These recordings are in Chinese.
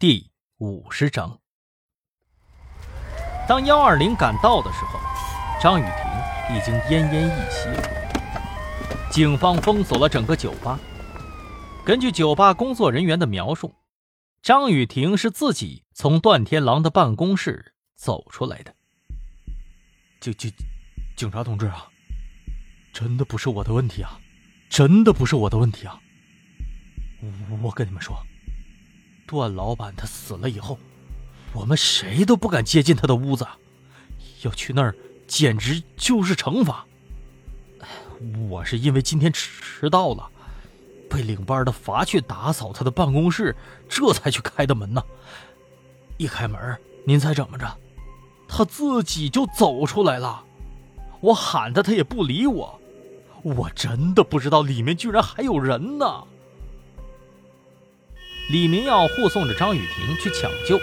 第五十章。当幺二零赶到的时候，张雨婷已经奄奄一息了。警方封锁了整个酒吧。根据酒吧工作人员的描述，张雨婷是自己从段天狼的办公室走出来的。警警警察同志啊，真的不是我的问题啊，真的不是我的问题啊！我我跟你们说。段老板他死了以后，我们谁都不敢接近他的屋子，要去那儿简直就是惩罚。我是因为今天迟到了，被领班的罚去打扫他的办公室，这才去开的门呢。一开门，您猜怎么着？他自己就走出来了。我喊他，他也不理我。我真的不知道里面居然还有人呢。李明耀护送着张雨婷去抢救，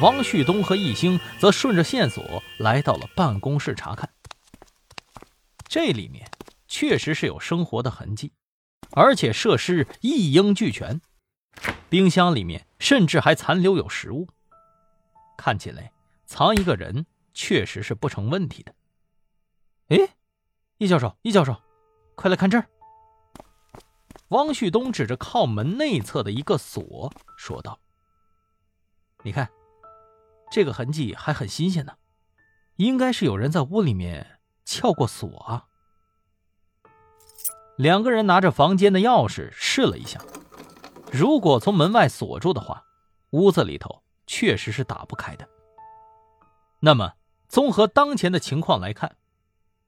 王旭东和易兴则顺着线索来到了办公室查看。这里面确实是有生活的痕迹，而且设施一应俱全，冰箱里面甚至还残留有食物，看起来藏一个人确实是不成问题的。哎，易教授，易教授，快来看这儿！汪旭东指着靠门内侧的一个锁说道：“你看，这个痕迹还很新鲜呢，应该是有人在屋里面撬过锁啊。”两个人拿着房间的钥匙试了一下，如果从门外锁住的话，屋子里头确实是打不开的。那么，综合当前的情况来看，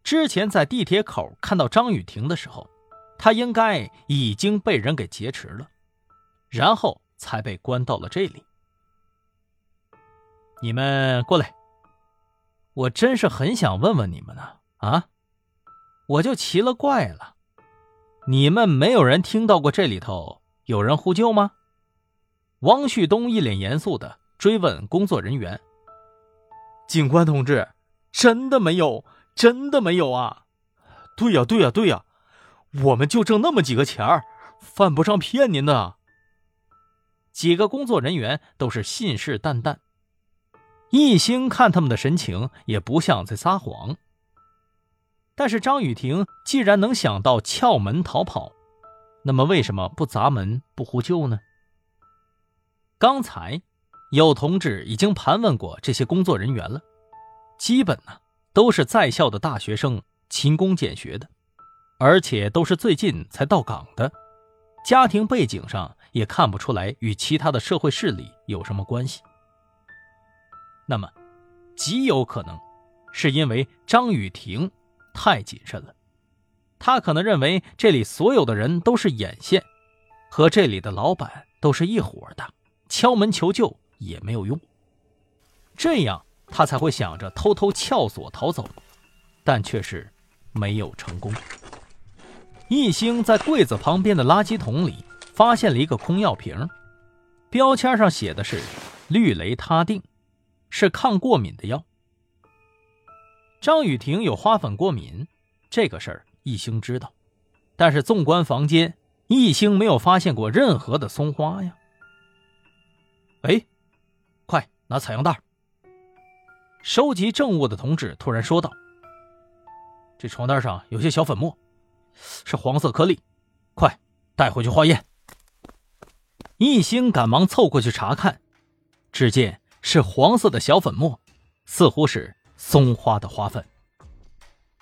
之前在地铁口看到张雨婷的时候。他应该已经被人给劫持了，然后才被关到了这里。你们过来，我真是很想问问你们呢。啊，我就奇了怪了，你们没有人听到过这里头有人呼救吗？王旭东一脸严肃的追问工作人员：“警官同志，真的没有，真的没有啊！对呀，对呀，对呀。”我们就挣那么几个钱儿，犯不上骗您的。几个工作人员都是信誓旦旦，一兴看他们的神情也不像在撒谎。但是张雨婷既然能想到撬门逃跑，那么为什么不砸门不呼救呢？刚才有同志已经盘问过这些工作人员了，基本呢都是在校的大学生，勤工俭学的。而且都是最近才到岗的，家庭背景上也看不出来与其他的社会势力有什么关系。那么，极有可能是因为张雨婷太谨慎了，他可能认为这里所有的人都是眼线，和这里的老板都是一伙的，敲门求救也没有用。这样他才会想着偷偷撬锁逃走，但却是没有成功。易兴在柜子旁边的垃圾桶里发现了一个空药瓶，标签上写的是氯雷他定，是抗过敏的药。张雨婷有花粉过敏，这个事儿易兴知道，但是纵观房间，易兴没有发现过任何的松花呀。哎，快拿采样袋！收集证物的同志突然说道：“这床单上有些小粉末。”是黄色颗粒，快带回去化验。一兴赶忙凑过去查看，只见是黄色的小粉末，似乎是松花的花粉。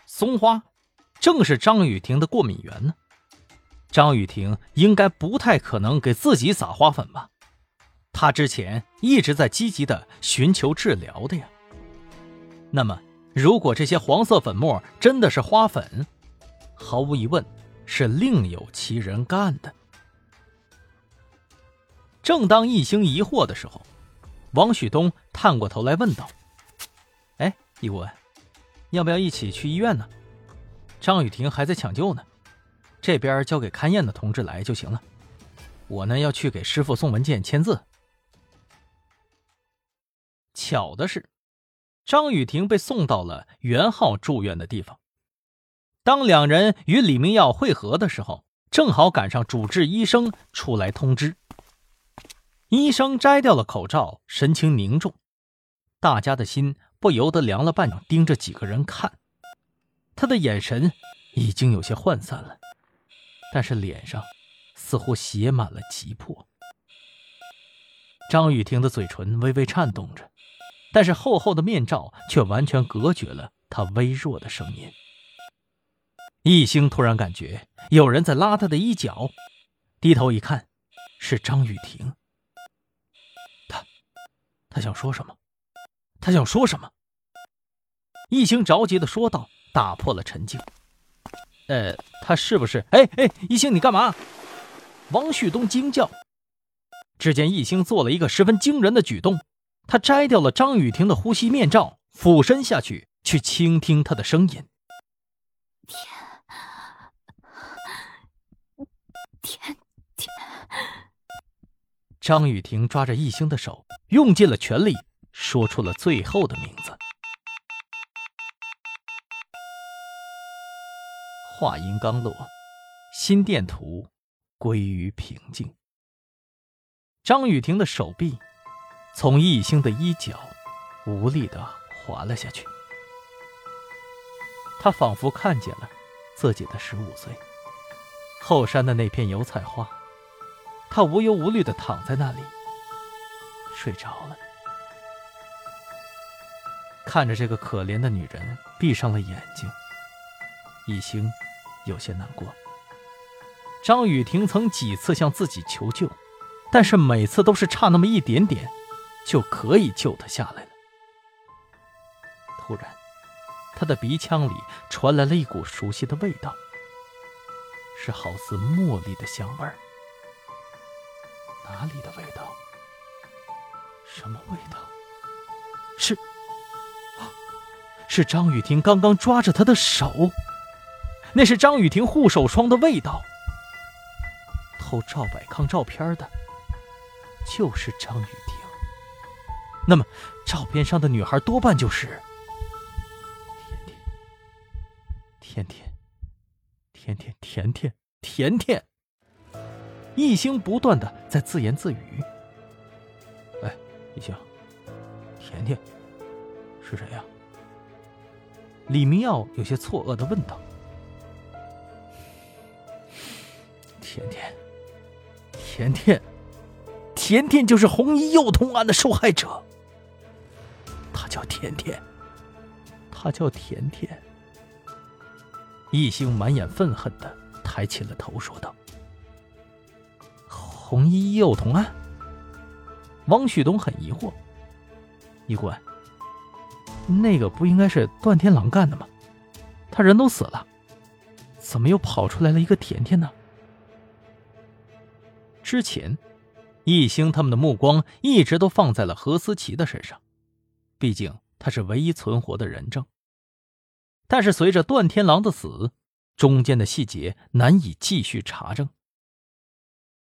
松花正是张雨婷的过敏源呢。张雨婷应该不太可能给自己撒花粉吧？她之前一直在积极的寻求治疗的呀。那么，如果这些黄色粉末真的是花粉？毫无疑问，是另有其人干的。正当一兴疑惑的时候，王旭东探过头来问道：“哎，易顾问，要不要一起去医院呢？张雨婷还在抢救呢，这边交给勘验的同志来就行了。我呢要去给师傅送文件签字。”巧的是，张雨婷被送到了袁浩住院的地方。当两人与李明耀会合的时候，正好赶上主治医生出来通知。医生摘掉了口罩，神情凝重，大家的心不由得凉了半秒，盯着几个人看。他的眼神已经有些涣散了，但是脸上似乎写满了急迫。张雨婷的嘴唇微微颤动着，但是厚厚的面罩却完全隔绝了她微弱的声音。易星突然感觉有人在拉他的衣角，低头一看，是张雨婷。他，他想说什么？他想说什么？易星着急的说道，打破了沉静。呃，他是不是？哎哎，易星，你干嘛？王旭东惊叫。只见易星做了一个十分惊人的举动，他摘掉了张雨婷的呼吸面罩，俯身下去去倾听她的声音。天，天天。张雨婷抓着易星的手，用尽了全力，说出了最后的名字。话音刚落，心电图归于平静。张雨婷的手臂从易星的衣角无力的滑了下去，她仿佛看见了自己的十五岁，后山的那片油菜花。她无忧无虑的躺在那里，睡着了。看着这个可怜的女人闭上了眼睛，一心有些难过。张雨婷曾几次向自己求救。但是每次都是差那么一点点，就可以救他下来了。突然，他的鼻腔里传来了一股熟悉的味道，是好似茉莉的香味儿。哪里的味道？什么味道？是，是张雨婷刚刚抓着他的手，那是张雨婷护手霜的味道。偷赵百康照片的。就是张雨婷。那么，照片上的女孩多半就是甜甜、甜甜、甜甜、甜甜、甜甜。一星不断的在自言自语：“哎，一星，甜甜是谁呀？”李明耀有些错愕的问道：“甜甜，甜甜。”甜甜就是红衣幼童案的受害者，他叫甜甜，他叫甜甜。一星满眼愤恨的抬起了头，说道：“红衣幼童案。”王旭东很疑惑：“医官，那个不应该是段天狼干的吗？他人都死了，怎么又跑出来了一个甜甜呢？”之前。易星他们的目光一直都放在了何思琪的身上，毕竟他是唯一存活的人证。但是随着段天狼的死，中间的细节难以继续查证。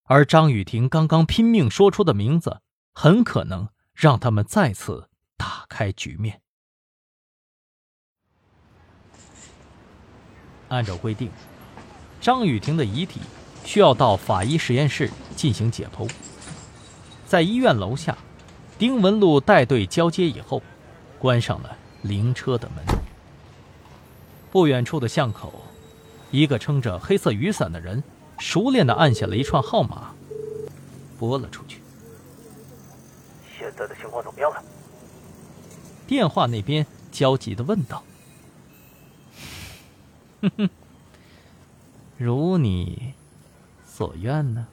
而张雨婷刚刚拼命说出的名字，很可能让他们再次打开局面。按照规定，张雨婷的遗体需要到法医实验室进行解剖。在医院楼下，丁文路带队交接以后，关上了灵车的门。不远处的巷口，一个撑着黑色雨伞的人熟练地按下了一串号码，拨了出去。现在的情况怎么样了？电话那边焦急地问道。哼哼，如你所愿呢？